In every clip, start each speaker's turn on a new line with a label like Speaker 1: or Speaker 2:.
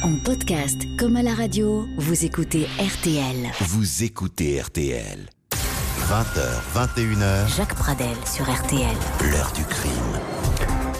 Speaker 1: En podcast comme à la radio, vous écoutez RTL.
Speaker 2: Vous écoutez RTL. 20h, 21h,
Speaker 1: Jacques Pradel sur RTL.
Speaker 2: l'heure du crime.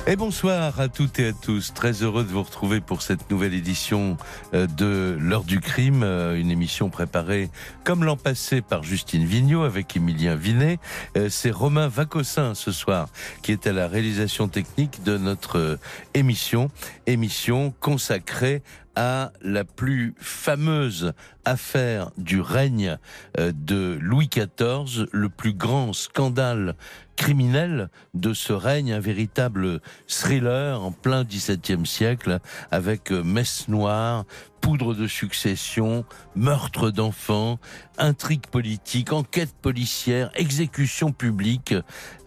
Speaker 3: Et bonsoir à toutes et à tous. Très heureux de vous retrouver pour cette nouvelle édition euh, de L'heure du crime, euh, une émission préparée comme l'an passé par Justine Vignot avec Émilien Vinet. Euh, C'est Romain Vacossin ce soir qui est à la réalisation technique de notre émission, émission consacrée à la plus fameuse affaire du règne euh, de Louis XIV, le plus grand scandale criminel de ce règne, un véritable thriller en plein XVIIe siècle, avec euh, messe noire, poudre de succession, meurtre d'enfants, intrigue politique, enquête policière, exécution publique,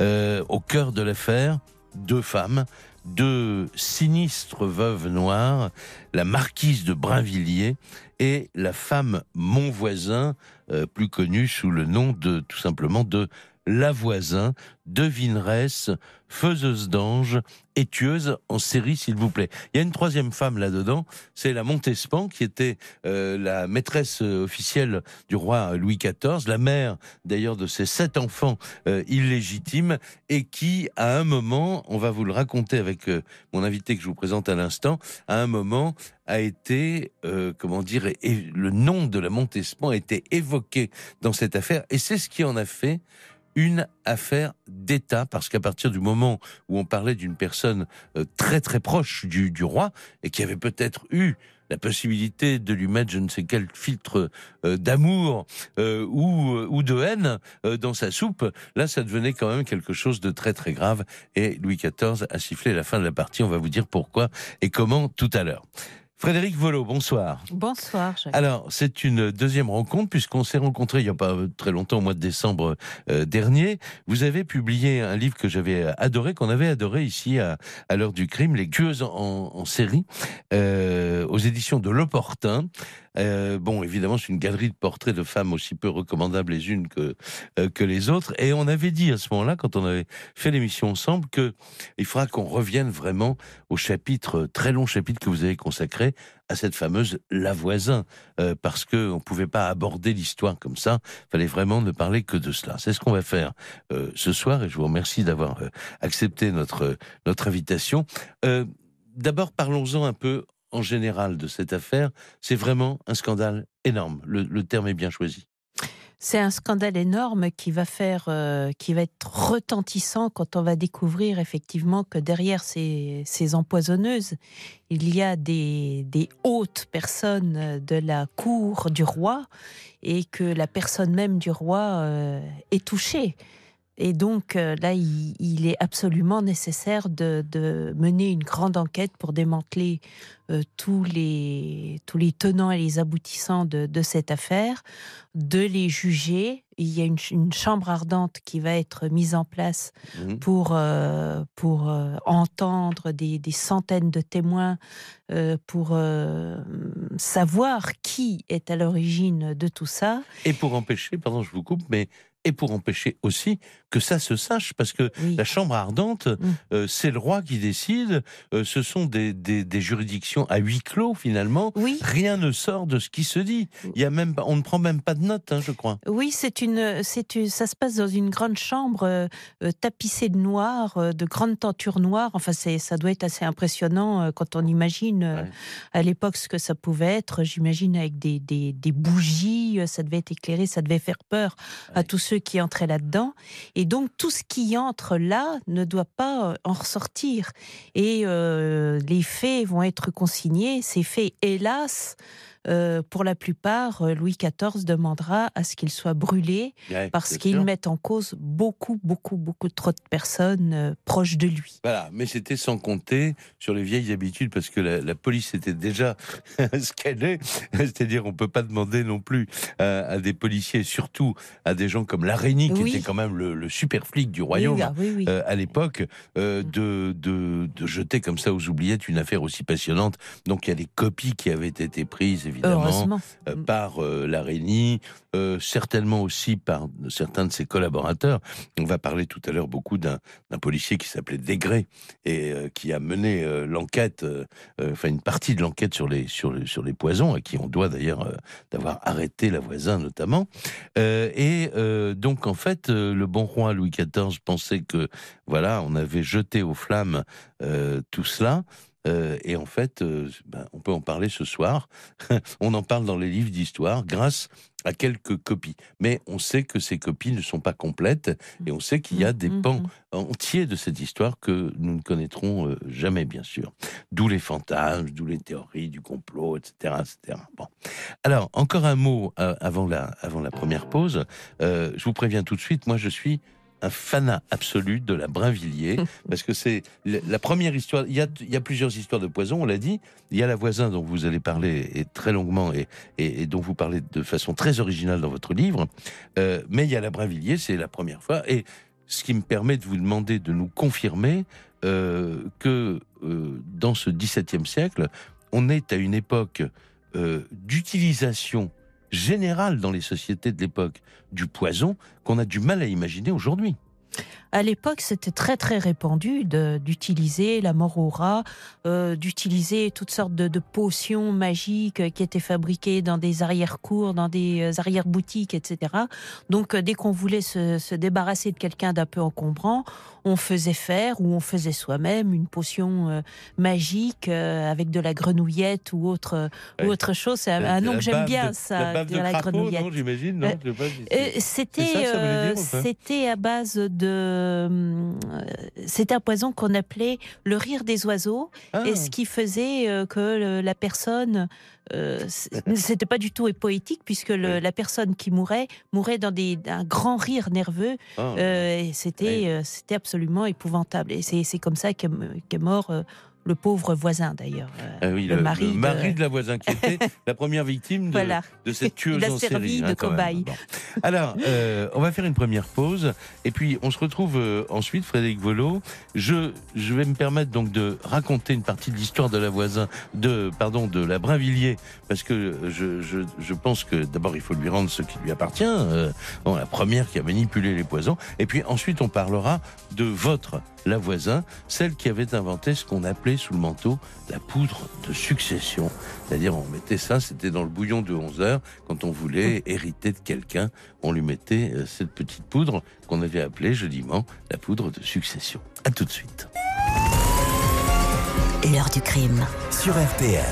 Speaker 3: euh, au cœur de l'affaire, deux femmes, deux sinistres veuves noires, la marquise de Brinvilliers et la femme Monvoisin, euh, plus connue sous le nom de tout simplement de Lavoisin, devineresse, faiseuse d'ange et tueuse en série, s'il vous plaît. Il y a une troisième femme là-dedans, c'est la Montespan, qui était euh, la maîtresse euh, officielle du roi Louis XIV, la mère d'ailleurs de ses sept enfants euh, illégitimes, et qui, à un moment, on va vous le raconter avec mon invité que je vous présente à l'instant, à un moment a été, comment dire, et le nom de la Montespan a été évoqué dans cette affaire, et c'est ce qui en a fait une affaire d'État, parce qu'à partir du moment où on parlait d'une personne euh, très très proche du, du roi, et qui avait peut-être eu la possibilité de lui mettre je ne sais quel filtre euh, d'amour euh, ou, ou de haine euh, dans sa soupe, là ça devenait quand même quelque chose de très très grave, et Louis XIV a sifflé la fin de la partie, on va vous dire pourquoi et comment tout à l'heure. Frédéric Volo, bonsoir.
Speaker 4: Bonsoir, Jacques.
Speaker 3: Alors, c'est une deuxième rencontre, puisqu'on s'est rencontrés il n'y a pas très longtemps, au mois de décembre euh, dernier. Vous avez publié un livre que j'avais adoré, qu'on avait adoré ici à, à l'heure du crime, Les tueuses en, en série, euh, aux éditions de L'Opportun. Euh, bon, évidemment, c'est une galerie de portraits de femmes aussi peu recommandables les unes que, euh, que les autres. Et on avait dit à ce moment-là, quand on avait fait l'émission ensemble, que il faudra qu'on revienne vraiment au chapitre, très long chapitre que vous avez consacré à cette fameuse Lavoisin, euh, parce que on pouvait pas aborder l'histoire comme ça. Fallait vraiment ne parler que de cela. C'est ce qu'on va faire euh, ce soir, et je vous remercie d'avoir euh, accepté notre notre invitation. Euh, D'abord, parlons-en un peu en général de cette affaire. C'est vraiment un scandale énorme. Le, terme est bien choisi.
Speaker 4: C'est un scandale énorme qui va faire, euh, qui va être retentissant quand on va découvrir effectivement que derrière ces, ces empoisonneuses, il y a des, des hautes personnes de la cour du roi et que la personne même du roi euh, est touchée. Et donc euh, là, il, il est absolument nécessaire de, de mener une grande enquête pour démanteler euh, tous, les, tous les tenants et les aboutissants de, de cette affaire, de les juger. Il y a une, ch- une chambre ardente qui va être mise en place
Speaker 3: Mhm.
Speaker 4: pour, euh, pour euh, entendre des, des centaines de témoins, pour savoir qui est à l'origine de tout ça.
Speaker 3: Et pour empêcher, pardon, je vous coupe, mais et pour empêcher aussi que ça se sache, parce que
Speaker 4: Oui.
Speaker 3: la chambre ardente,
Speaker 4: Mm.
Speaker 3: euh, c'est le roi qui décide. euh, ce sont des, des, des juridictions à huis clos finalement.
Speaker 4: Oui,
Speaker 3: Rien ne sort de ce qui se dit. Il y a même, on ne prend même pas de notes, hein, je crois.
Speaker 4: Oui, c'est une, c'est une- ça se passe dans une grande chambre euh, tapissée de noir, de grandes tentures noires. Enfin, c'est, ça doit être assez impressionnant quand on imagine
Speaker 3: Ouais.
Speaker 4: à l'époque ce que ça pouvait être. J'imagine avec des, des, bougies, ça devait être éclairé, ça devait faire peur à tous ceux qui entraient là-dedans. Et donc tout ce qui entre là ne doit pas euh, en ressortir. Et euh, les faits vont être consignés. Ces faits, hélas. Euh, pour la plupart, euh, Louis XIV demandera à ce qu'ils soient brûlés
Speaker 3: Ouais,
Speaker 4: parce qu'ils mettent en cause beaucoup, beaucoup, beaucoup trop de personnes euh, proches de lui.
Speaker 3: Voilà, mais c'était sans compter sur les vieilles habitudes, parce que la, la police était déjà ce qu'elle est. C'est-à-dire, on peut pas demander non plus à, à des policiers, surtout à des gens comme Larénie, qui
Speaker 4: Oui.
Speaker 3: était quand même le, le super flic du royaume.
Speaker 4: Oui, ah oui,
Speaker 3: à l'époque, de, de, de jeter comme ça aux oubliettes une affaire aussi passionnante. Donc il y a des copies qui avaient été prises, évidemment,
Speaker 4: Heureusement.
Speaker 3: euh, par euh, l'araignée, euh, certainement aussi par certains de ses collaborateurs. On va parler tout à l'heure beaucoup d'un policier qui s'appelait Degré et euh, qui a mené l'enquête, enfin une partie de l'enquête sur les sur les, sur les poisons, à qui on doit d'ailleurs d'avoir arrêté la voisin notamment. Et donc en fait, le bon roi Louis XIV pensait que voilà, on avait jeté aux flammes tout cela. Euh, et en fait, euh, ben, on peut en parler ce soir. on en parle dans les livres d'histoire grâce à quelques copies. Mais on sait que ces copies ne sont pas complètes et on sait qu'il y a des
Speaker 4: Mhm.
Speaker 3: pans entiers de cette histoire que nous ne connaîtrons euh, jamais, bien sûr. D'où les fantasmes, d'où les théories du complot, etc. etc. Bon. Alors, encore un mot avant, la, avant la première pause. Euh, je vous préviens tout de suite, moi je suis un fanat absolu de la Brinvilliers, parce que c'est la première histoire. Il y, a, il y a plusieurs histoires de poison, on l'a dit. Il y a la voisin dont vous allez parler et très longuement et, et, et dont vous parlez de façon très originale dans votre livre. Euh, mais il y a la Brinvilliers, c'est la première fois. Et ce qui me permet de vous demander de nous confirmer euh, que euh, dans ce XVIIe siècle, on est à une époque d'utilisation générale dans les sociétés de l'époque du poison qu'on a du mal à imaginer aujourd'hui.
Speaker 4: À l'époque, c'était très très répandu d'utiliser la mort au rat, euh, d'utiliser toutes sortes de, de potions magiques euh, qui étaient fabriquées dans des arrière-cours, dans des euh, arrière-boutiques, etc. Donc, dès qu'on voulait se, se débarrasser de quelqu'un d'un peu encombrant, on faisait faire ou on faisait soi-même une potion euh, magique euh, avec de la grenouillette ou autre
Speaker 3: Ouais.
Speaker 4: ou autre chose. C'est un, nom que j'aime bien,
Speaker 3: de-
Speaker 4: ça,
Speaker 3: La de
Speaker 4: la
Speaker 3: crapaud,
Speaker 4: grenouillette.
Speaker 3: j'imagine,
Speaker 4: C'était c'était à base de euh, c'était un poison qu'on appelait le rire des oiseaux
Speaker 3: Ah,
Speaker 4: et ce qui faisait euh, que la personne euh, c'était pas du tout poétique puisque le-
Speaker 3: Oui.
Speaker 4: la personne qui mourait mourait dans des un grand rire nerveux
Speaker 3: ah.
Speaker 4: euh, et c'était
Speaker 3: Oui.
Speaker 4: c'était absolument épouvantable et c'est comme ça qu'est mort le pauvre voisin d'ailleurs euh,
Speaker 3: Ah oui,
Speaker 4: le mari de-
Speaker 3: de... la voisine qui était la première victime de,
Speaker 4: voilà
Speaker 3: de cette tueuse en série.
Speaker 4: de
Speaker 3: hein,
Speaker 4: cobaye.
Speaker 3: Bon. Alors, euh, on va faire une première pause et puis on se retrouve euh, ensuite, Frédéric Volo. Je, je vais me permettre donc de raconter une partie de l'histoire de la voisin, de pardon, de la Brinvilliers, parce que je, je, je pense que d'abord il faut lui rendre ce qui lui appartient. euh, bon, la première qui a manipulé les poisons, et puis ensuite on parlera de votre la voisin, celle qui avait inventé ce qu'on appelait sous le manteau la poudre de succession. C'est-à-dire, on mettait ça, c'était dans le bouillon de 11 heures. Quand on voulait hériter de quelqu'un, on lui mettait euh, cette petite poudre qu'on avait appelée joliment la poudre de succession. À tout de suite.
Speaker 1: L'heure du crime.
Speaker 2: Sur RTL.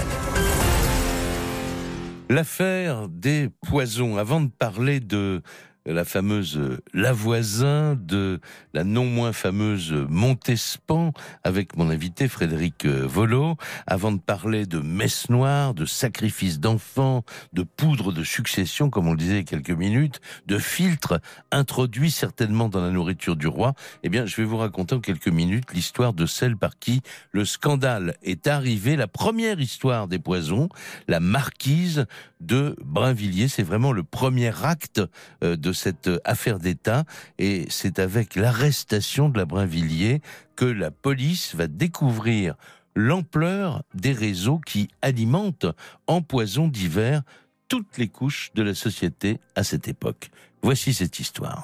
Speaker 3: L'affaire des poisons. Avant de parler de la fameuse Lavoisin, de la non moins fameuse Montespan, avec mon invité Frédéric euh, Volo, avant de parler de messe noire, de sacrifice d'enfants, de poudre de succession, comme on le disait quelques minutes, de filtres introduits certainement dans la nourriture du roi, eh bien, je vais vous raconter en quelques minutes l'histoire de celle par qui le scandale est arrivé, la première histoire des poisons, la marquise de Brinvilliers. C'est vraiment le premier acte euh, cette euh, affaire d'État et c'est avec l'arrestation de la Brinvilliers que la police va découvrir l'ampleur des réseaux qui alimentent en poison divers toutes les couches de la société à cette époque. Voici cette histoire.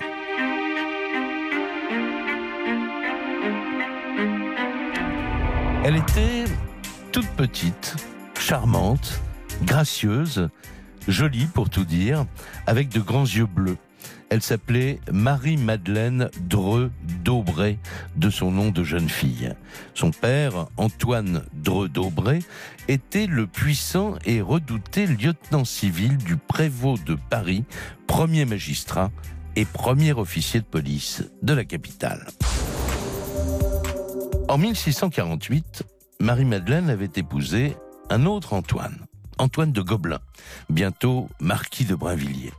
Speaker 3: Elle était toute petite, charmante, gracieuse, jolie pour tout dire, avec de grands yeux bleus. Elle s'appelait Marie-Madeleine Dreux d'Aubray, de son nom de jeune fille. Son père, Antoine Dreux d'Aubray, était le puissant et redouté lieutenant civil du prévôt de Paris, premier magistrat et premier officier de police de la capitale. En 1648, Marie-Madeleine avait épousé un autre Antoine, Antoine de Gobelin, bientôt marquis de Brinvilliers.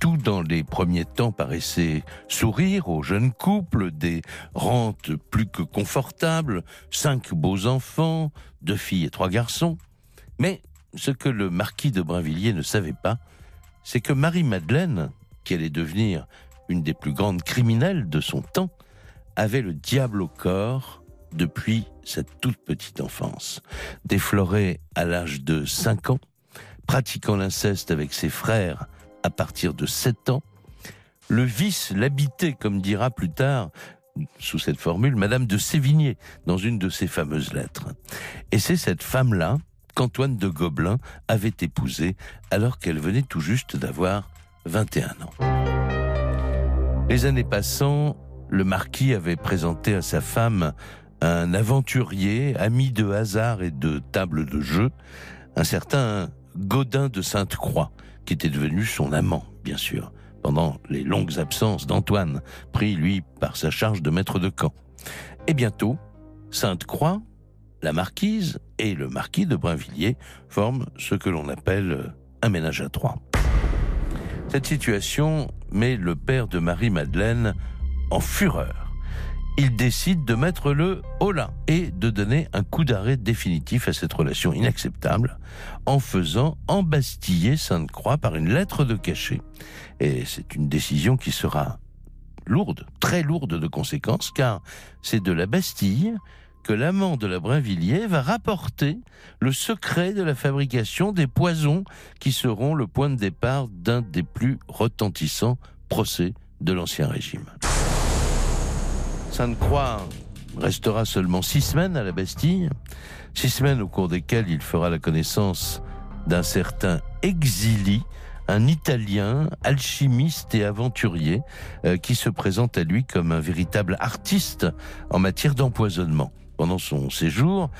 Speaker 3: Tout dans les premiers temps paraissait sourire au jeune couple, des rentes plus que confortables, cinq beaux enfants, deux filles et trois garçons. Mais ce que le marquis de Brinvilliers ne savait pas, c'est que Marie-Madeleine, qui allait devenir une des plus grandes criminelles de son temps, avait le diable au corps depuis sa toute petite enfance. Déflorée à l'âge de 5 ans, pratiquant l'inceste avec ses frères à partir de 7 ans. Le vice l'habitait, comme dira plus tard, sous cette formule, Madame de Sévigné, dans une de ses fameuses lettres. Et c'est cette femme-là qu'Antoine de Gobelin avait épousée alors qu'elle venait tout juste d'avoir 21 ans. Les années passant, le marquis avait présenté à sa femme un aventurier, ami de hasard et de table de jeu, un certain Godin de Sainte-Croix, qui était devenu son amant, bien sûr, pendant les longues absences d'Antoine, pris, lui, par sa charge de maître de camp. Et bientôt, Sainte-Croix, la marquise et le marquis de Brinvilliers forment ce que l'on appelle un ménage à trois. Cette situation met le père de Marie-Madeleine en fureur il décide de mettre le holà et de donner un coup d'arrêt définitif à cette relation inacceptable en faisant embastiller Sainte-Croix par une lettre de cachet. Et c'est une décision qui sera lourde, très lourde de conséquences, car c'est de la Bastille que l'amant de la Brinvilliers va rapporter le secret de la fabrication des poisons qui seront le point de départ d'un des plus retentissants procès de l'Ancien Régime. Sainte-Croix restera seulement six semaines à la Bastille, six semaines au cours desquelles il fera la connaissance d'un certain Exili, un Italien alchimiste et aventurier euh, qui se présente à lui comme un véritable artiste en matière d'empoisonnement. Pendant son séjour,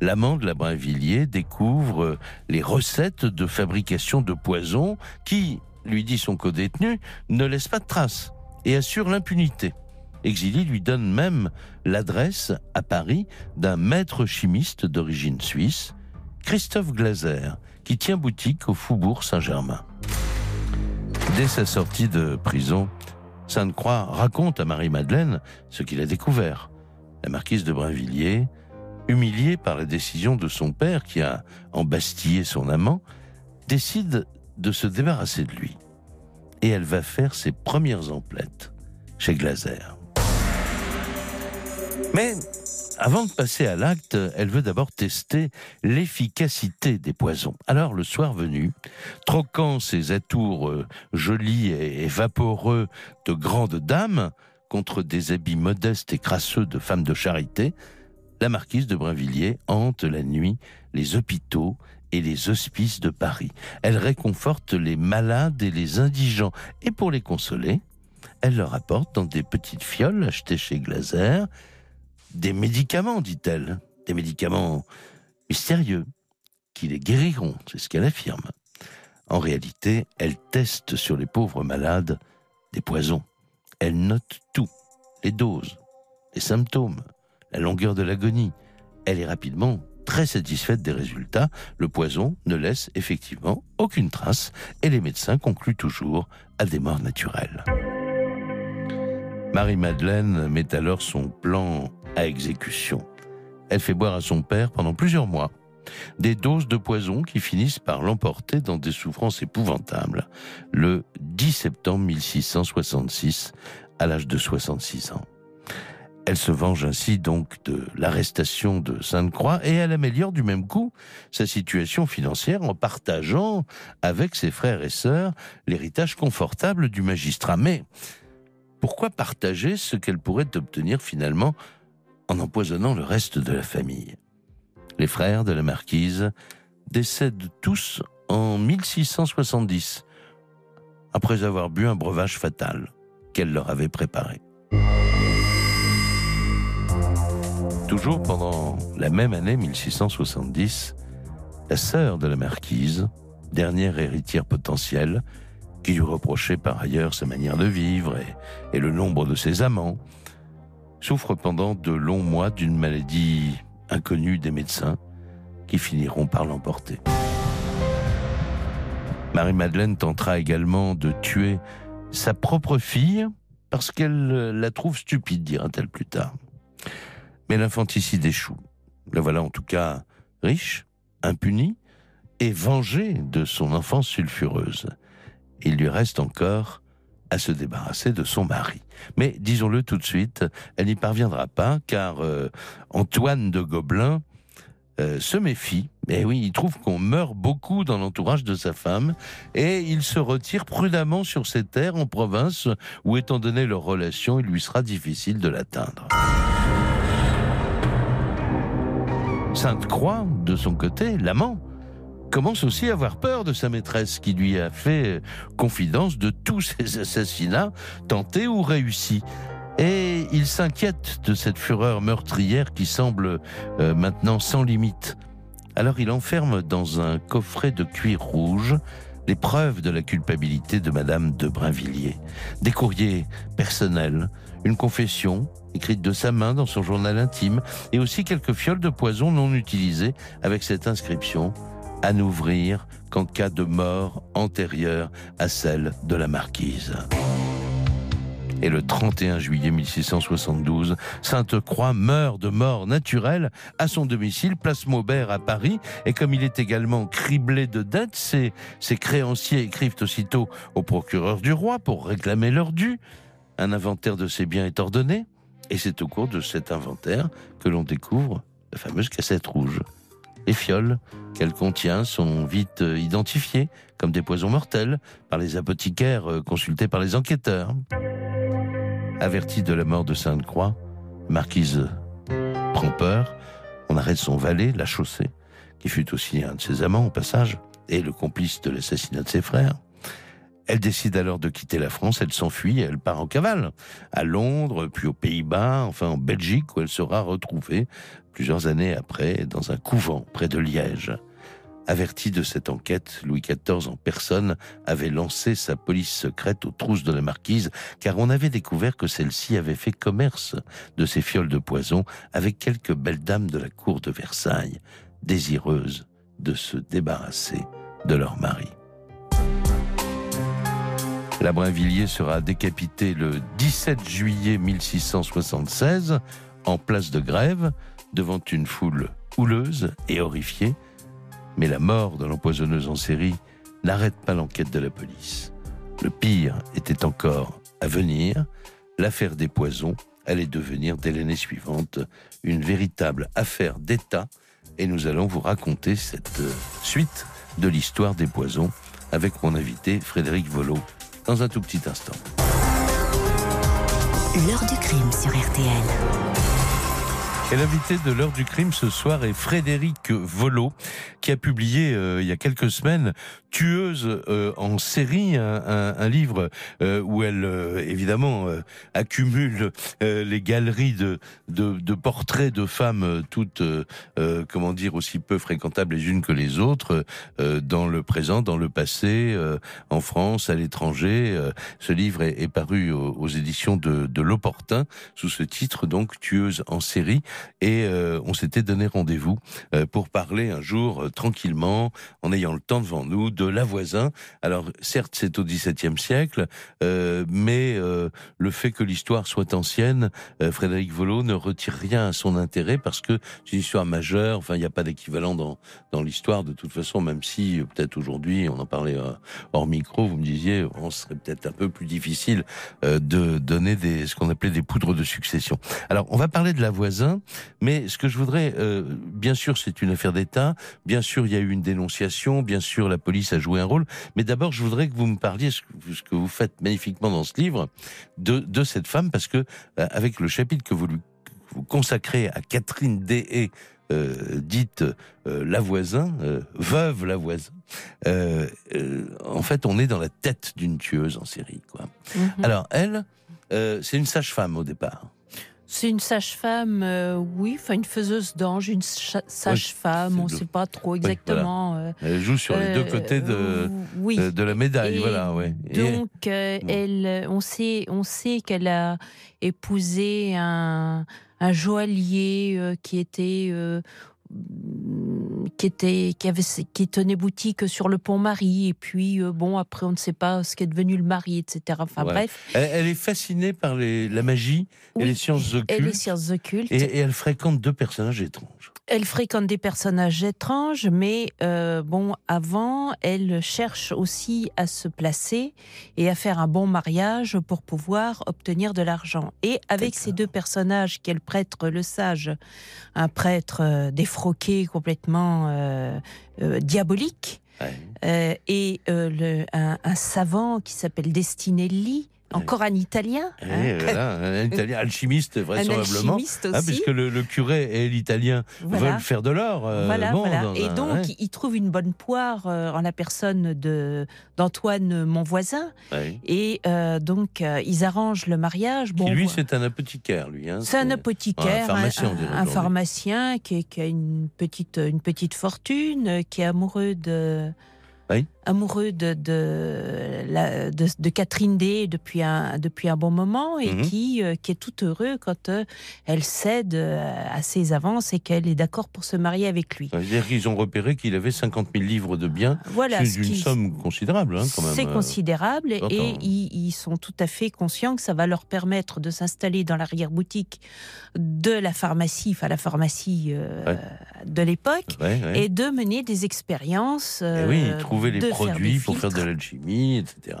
Speaker 3: l'amant de la Brinvilliers découvre les recettes de fabrication de poisons qui, lui dit son co-détenu, ne laissent pas de traces et assure l'impunité. Exili lui donne même l'adresse à Paris d'un maître chimiste d'origine suisse, Christophe Glaser, qui tient boutique au Faubourg Saint-Germain. Dès sa sortie de prison, Sainte-Croix raconte à Marie-Madeleine ce qu'il a découvert. La marquise de Brinvilliers, humiliée par la décision de son père qui a embastillé son amant, décide de se débarrasser de lui. Et elle va faire ses premières emplettes chez Glaser. Mais avant de passer à l'acte, elle veut d'abord tester l'efficacité des poisons. Alors, le soir venu, troquant ses atours euh, jolis et vaporeux de grandes dames contre des habits modestes et crasseux de femmes de charité, la marquise de Brinvilliers hante la nuit les hôpitaux et les hospices de Paris. Elle réconforte les malades et les indigents. Et pour les consoler, elle leur apporte dans des petites fioles achetées chez Glaser des médicaments, dit-elle, des médicaments mystérieux, qui les guériront, c'est ce qu'elle affirme. En réalité, elle teste sur les pauvres malades des poisons. Elle note tout, les doses, les symptômes, la longueur de l'agonie. Elle est rapidement très satisfaite des résultats. Le poison ne laisse effectivement aucune trace et les médecins concluent toujours à des morts naturelles. Marie-Madeleine met alors son plan à exécution. Elle fait boire à son père pendant plusieurs mois des doses de poison qui finissent par l'emporter dans des souffrances épouvantables. Le 10 septembre 1666, à l'âge de 66 ans. Elle se venge ainsi donc de l'arrestation de Sainte-Croix et elle améliore du même coup sa situation financière en partageant avec ses frères et sœurs l'héritage confortable du magistrat. Pourquoi partager ce qu'elle pourrait obtenir finalement en empoisonnant le reste de la famille? Les frères de la marquise décèdent tous en 1670, après avoir bu un breuvage fatal qu'elle leur avait préparé. Toujours pendant la même année 1670, la sœur de la marquise, dernière héritière potentielle, qui lui reprochait par ailleurs sa manière de vivre et, le nombre de ses amants, souffre pendant de longs mois d'une maladie inconnue des médecins qui finiront par l'emporter. Marie-Madeleine tentera également de tuer sa propre fille parce qu'elle la trouve stupide, dira-t-elle plus tard. Mais l'infanticide échoue. La voilà en tout cas riche, impunie et vengée de son enfance sulfureuse. Il lui reste encore à se débarrasser de son mari. Mais disons-le tout de suite, elle n'y parviendra pas car euh, Antoine de Gobelin euh, se méfie. Et oui, il trouve qu'on meurt beaucoup dans l'entourage de sa femme et il se retire prudemment sur ses terres en province où, étant donné leur relation, il lui sera difficile de l'atteindre. Sainte-Croix, de son côté, l'amant, commence aussi à avoir peur de sa maîtresse qui lui a fait confidence de tous ses assassinats tentés ou réussis. Et il s'inquiète de cette fureur meurtrière qui semble euh, maintenant sans limite. Alors il enferme dans un coffret de cuir rouge les preuves de la culpabilité de Madame de Brinvilliers. Des courriers personnels, une confession écrite de sa main dans son journal intime et aussi quelques fioles de poison non utilisées avec cette inscription à n'ouvrir qu'en cas de mort antérieure à celle de la marquise. Et le 31 juillet 1672, Sainte-Croix meurt de mort naturelle à son domicile, place Maubert à Paris. Et comme il est également criblé de dettes, ses, créanciers écrivent aussitôt au procureur du roi pour réclamer leur dû. Un inventaire de ses biens est ordonné. Et c'est au cours de cet inventaire que l'on découvre la fameuse cassette rouge. Les fioles qu'elle contient sont vite identifiées comme des poisons mortels par les apothicaires euh, consultés par les enquêteurs. Avertie de la mort de Sainte-Croix, Marquise prend peur. On arrête son valet, la chaussée, qui fut aussi un de ses amants au passage, et le complice de l'assassinat de ses frères. Elle décide alors de quitter la France, elle s'enfuit, elle part en cavale, à Londres, puis aux Pays-Bas, enfin en Belgique, où elle sera retrouvée plusieurs années après dans un couvent près de Liège. Averti de cette enquête, Louis XIV en personne avait lancé sa police secrète aux trousses de la marquise, car on avait découvert que celle-ci avait fait commerce de ces fioles de poison avec quelques belles dames de la cour de Versailles, désireuses de se débarrasser de leur mari. La Brinvilliers sera décapité le 17 juillet 1676 en place de grève devant une foule houleuse et horrifiée. Mais la mort de l'empoisonneuse en série n'arrête pas l'enquête de la police. Le pire était encore à venir. L'affaire des poisons allait devenir dès l'année suivante une véritable affaire d'État et nous allons vous raconter cette suite de l'histoire des poisons avec mon invité Frédéric Volo dans un tout petit instant.
Speaker 1: L'heure du crime sur RTL.
Speaker 3: Et l'invité de l'heure du crime ce soir est Frédéric Volo, qui a publié euh, il y a quelques semaines Tueuse euh, en série, un, un, un livre euh, où elle euh, évidemment euh, accumule euh, les galeries de, de, de, portraits de femmes toutes, comment dire, aussi peu fréquentables les unes que les autres, dans le présent, dans le passé, en France, à l'étranger. ce livre est, est paru aux, aux, éditions de, de l'Opportun sous ce titre donc Tueuse en série et on s'était donné rendez-vous pour parler un jour tranquillement en ayant le temps devant nous de la voisin. Alors certes, c'est au XVIIe siècle, euh, mais euh, le fait que l'histoire soit ancienne, euh, Frédéric Volo ne retire rien à son intérêt parce que c'est une histoire majeure. Enfin, il n'y a pas d'équivalent dans dans l'histoire de toute façon, même si euh, peut-être aujourd'hui, on en parlait euh, hors micro, vous me disiez, on serait peut-être un peu plus difficile euh, de donner ce qu'on appelait des poudres de succession. Alors, on va parler de la voisin, mais ce que je voudrais, bien sûr, c'est une affaire d'État. Bien sûr, il y a eu une dénonciation. Bien sûr, la police a jouer un rôle. Mais d'abord, je voudrais que vous me parliez, ce que vous faites magnifiquement dans ce livre, de, de cette femme, parce que euh, avec le chapitre que vous lui vous consacrez à Catherine Deshaies, euh, dite euh, la voisin, euh, veuve la voisin. Euh, en fait, on est dans la tête d'une tueuse en série. Quoi. Mm -hmm. Alors, elle, c'est une sage-femme au départ.
Speaker 4: C'est une sage-femme, euh, oui, enfin une faiseuse d'ange, une sage-femme, on ne sait pas trop exactement.
Speaker 3: Oui, voilà. Elle joue sur les deux côtés de, oui. de, la médaille,
Speaker 4: Et
Speaker 3: voilà. Ouais.
Speaker 4: Donc, euh, elle, on sait, on sait qu'elle a épousé un, un joaillier euh, qui était qui était, qui avait, qui tenait boutique sur le pont Marie, et puis euh, bon, après on ne sait pas ce qu'est devenu le mari, etc. Enfin
Speaker 3: Ouais.
Speaker 4: bref.
Speaker 3: Elle, elle est fascinée par les, la magie et les sciences occultes.
Speaker 4: Et les sciences occultes.
Speaker 3: Et, et elle fréquente deux personnages étranges.
Speaker 4: Elle fréquente des personnages étranges, mais euh, bon, avant, elle cherche aussi à se placer et à faire un bon mariage pour pouvoir obtenir de l'argent. Et avec ces deux personnages, qui est le prêtre le sage, un prêtre euh, défroqué, complètement euh, euh, diabolique,
Speaker 3: Ouais.
Speaker 4: euh, et le- un, un savant qui s'appelle Destinelli, encore un Italien,
Speaker 3: Et
Speaker 4: hein,
Speaker 3: voilà, un italien alchimiste
Speaker 4: un
Speaker 3: vraisemblablement.
Speaker 4: alchimiste aussi.
Speaker 3: Ah, puisque le, le curé et l'italien
Speaker 4: Voilà.
Speaker 3: veulent faire de l'or. euh,
Speaker 4: Voilà,
Speaker 3: bon,
Speaker 4: voilà. Et
Speaker 3: un-
Speaker 4: donc,
Speaker 3: ouais,
Speaker 4: il trouve une bonne poire euh, en la personne de d'Antoine, mon voisin.
Speaker 3: ouais.
Speaker 4: Et euh, donc, euh, ils arrangent le mariage. Bon,
Speaker 3: Qui, lui, c'est un apothicaire, lui. hein,
Speaker 4: c'est un apothicaire,
Speaker 3: un pharmacien, on
Speaker 4: un,
Speaker 3: dirait
Speaker 4: un pharmacien qui, a une petite, une petite fortune, euh, qui est amoureux de,
Speaker 3: Oui.
Speaker 4: amoureux de, de, la- de, de Catherine D depuis un, depuis un bon moment et
Speaker 3: Mhm.
Speaker 4: qui, euh, qui est tout heureux quand euh, elle cède euh, à ses avances et qu'elle est d'accord pour se marier avec lui.
Speaker 3: C'est-à-dire qu'ils ont repéré qu'il avait 50 000 livres de biens.
Speaker 4: Voilà,
Speaker 3: c'est
Speaker 4: ce
Speaker 3: une somme considérable, hein, quand même.
Speaker 4: C'est considérable et ils, ils sont tout à fait conscients que ça va leur permettre de s'installer dans l'arrière-boutique de la pharmacie, enfin la pharmacie
Speaker 3: Ouais.
Speaker 4: de l'époque,
Speaker 3: Ouais, ouais.
Speaker 4: et de mener des expériences.
Speaker 3: Eh oui, trouver les
Speaker 4: faire
Speaker 3: produits
Speaker 4: des
Speaker 3: pour faire de l'alchimie, etc.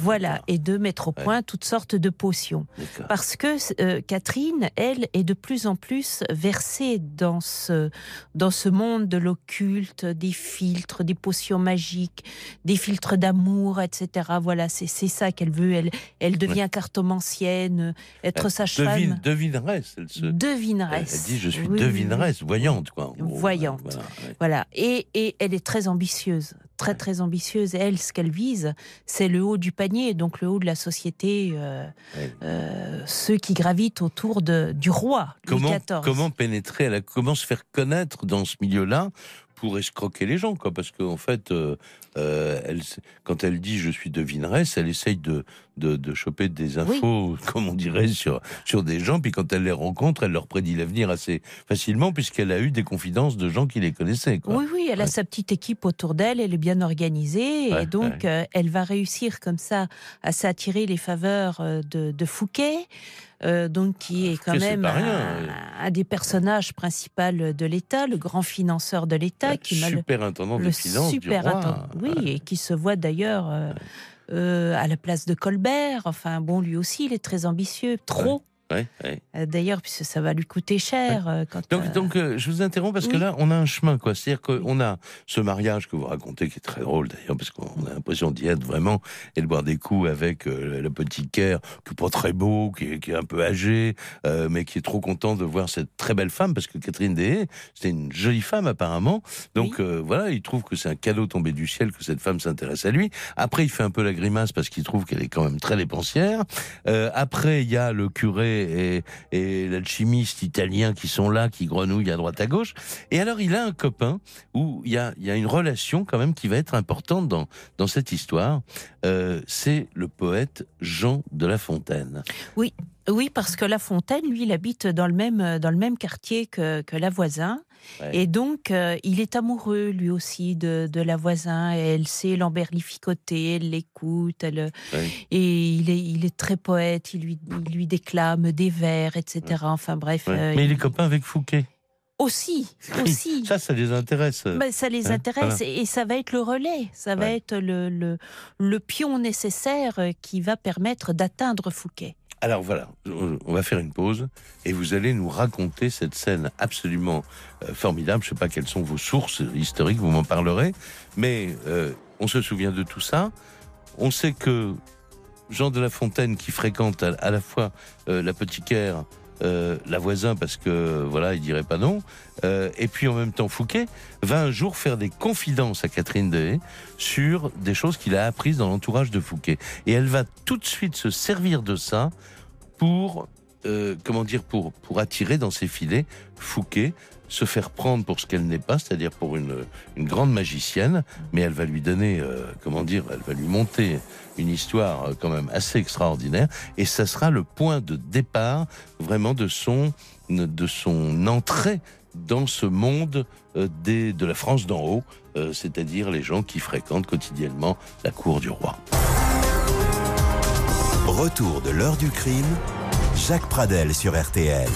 Speaker 4: Voilà, et de mettre au
Speaker 3: Ouais.
Speaker 4: point toutes sortes de potions. Parce que euh, Catherine, elle, est de plus en plus versée dans ce, dans ce monde de l'occulte, des filtres, des potions magiques, des filtres d'amour, etc. Voilà, c'est ça qu'elle veut. Elle, elle devient cartomancienne, être
Speaker 3: Elle
Speaker 4: sage-femme.
Speaker 3: Devine, devineresse. Elle, se,
Speaker 4: Devineresse.
Speaker 3: elle dit Je suis
Speaker 4: Oui,
Speaker 3: devineresse, voyante, quoi.
Speaker 4: Voyante.
Speaker 3: Voilà, ouais.
Speaker 4: Voilà, et, et elle est très ambitieuse, très très ambitieuse. Elle, ce qu'elle vise, c'est le haut du panier, donc le haut de la société, euh, euh, ceux qui gravitent autour de, du roi Louis
Speaker 3: Comment,
Speaker 4: XIV.
Speaker 3: comment pénétrer, à la, comment se faire connaître dans ce milieu-là pour escroquer les gens, quoi. Parce qu'en fait, euh, euh, elle, quand elle dit je suis devineresse, elle essaye de, de, de choper des infos, comme on dirait, sur, sur des gens. Puis quand elle les rencontre, elle leur prédit l'avenir assez facilement, puisqu'elle a eu des confidences de gens qui les connaissaient, quoi.
Speaker 4: Oui, oui, elle a sa petite équipe autour d'elle, elle est bien organisée,
Speaker 3: Ouais,
Speaker 4: et donc euh, elle va réussir comme ça à s'attirer les faveurs de, de Fouquet, euh, donc qui est quand même un, des personnages principaux de l'État, le grand financeur de l'État, qui
Speaker 3: superintendant
Speaker 4: le
Speaker 3: des finances
Speaker 4: super
Speaker 3: du roi.
Speaker 4: intendant- oui, et qui se voit d'ailleurs euh, euh, à la place de Colbert. Enfin, bon, lui aussi, il est très ambitieux, trop.
Speaker 3: Ouais, ouais.
Speaker 4: Euh, D'ailleurs, puisque ça va lui coûter cher. euh, quand,
Speaker 3: Donc,
Speaker 4: euh,
Speaker 3: donc euh, je vous interromps parce que là, on a un chemin, quoi. C'est-à-dire qu'on a ce mariage que vous racontez, qui est très drôle d'ailleurs, parce qu'on a l'impression d'y être vraiment et de boire des coups avec euh, le petit Caire, qui est pas très beau, qui est, qui est un peu âgé, mais qui est trop content de voir cette très belle femme, parce que Catherine Deshaies, c'était une jolie femme apparemment. Donc voilà, il trouve que c'est un cadeau tombé du ciel que cette femme s'intéresse à lui. Après, il fait un peu la grimace parce qu'il trouve qu'elle est quand même très dépensière. Après, il y a le curé et, l'alchimiste italien qui sont là, qui grenouillent à droite à gauche. Et alors, il a un copain où il y a, une relation quand même qui va être importante dans, cette histoire. Euh, c'est le poète Jean de La Fontaine.
Speaker 4: Oui, parce que La Fontaine, lui, il habite dans le même, quartier que, que la voisin.
Speaker 3: Ouais.
Speaker 4: Et donc, euh, il est amoureux, lui aussi, de, de la voisin. Elle sait l'emberlificoter, elle l'écoute. Elle,
Speaker 3: Ouais.
Speaker 4: Et il est, il est très poète, il lui, il lui déclame des vers, etc. Enfin bref.
Speaker 3: Ouais.
Speaker 4: euh,
Speaker 3: Mais il est copain avec Fouquet.
Speaker 4: Aussi, aussi.
Speaker 3: Ça, ça les intéresse.
Speaker 4: Ben, ça les
Speaker 3: Hein,
Speaker 4: intéresse
Speaker 3: voilà.
Speaker 4: et, et ça va être le relais, ça va
Speaker 3: Ouais.
Speaker 4: être le, le, le pion nécessaire euh, qui va permettre d'atteindre Fouquet.
Speaker 3: Alors voilà, on va faire une pause et vous allez nous raconter cette scène absolument euh, formidable. Je ne sais pas quelles sont vos sources historiques, vous m'en parlerez, mais euh, on se souvient de tout ça. On sait que Jean de La Fontaine, qui fréquente à, la fois euh, l'apothicaire, euh, la voisin, parce que voilà, il dirait pas non, euh, et puis en même temps Fouquet, va un jour faire des confidences à Catherine Deshaies sur des choses qu'il a apprises dans l'entourage de Fouquet. Et elle va tout de suite se servir de ça pour, euh, comment dire, pour, pour attirer dans ses filets Fouquet, se faire prendre pour ce qu'elle n'est pas, c'est-à-dire pour une, grande magicienne, mais elle va lui donner, euh, comment dire, elle va lui monter une histoire euh, quand même assez extraordinaire, et ça sera le point de départ vraiment de son, de son entrée dans ce monde euh, des, de la France d'en haut, c'est-à-dire les gens qui fréquentent quotidiennement la cour du roi.
Speaker 2: Retour de l'heure du crime, Jacques Pradel sur RTL.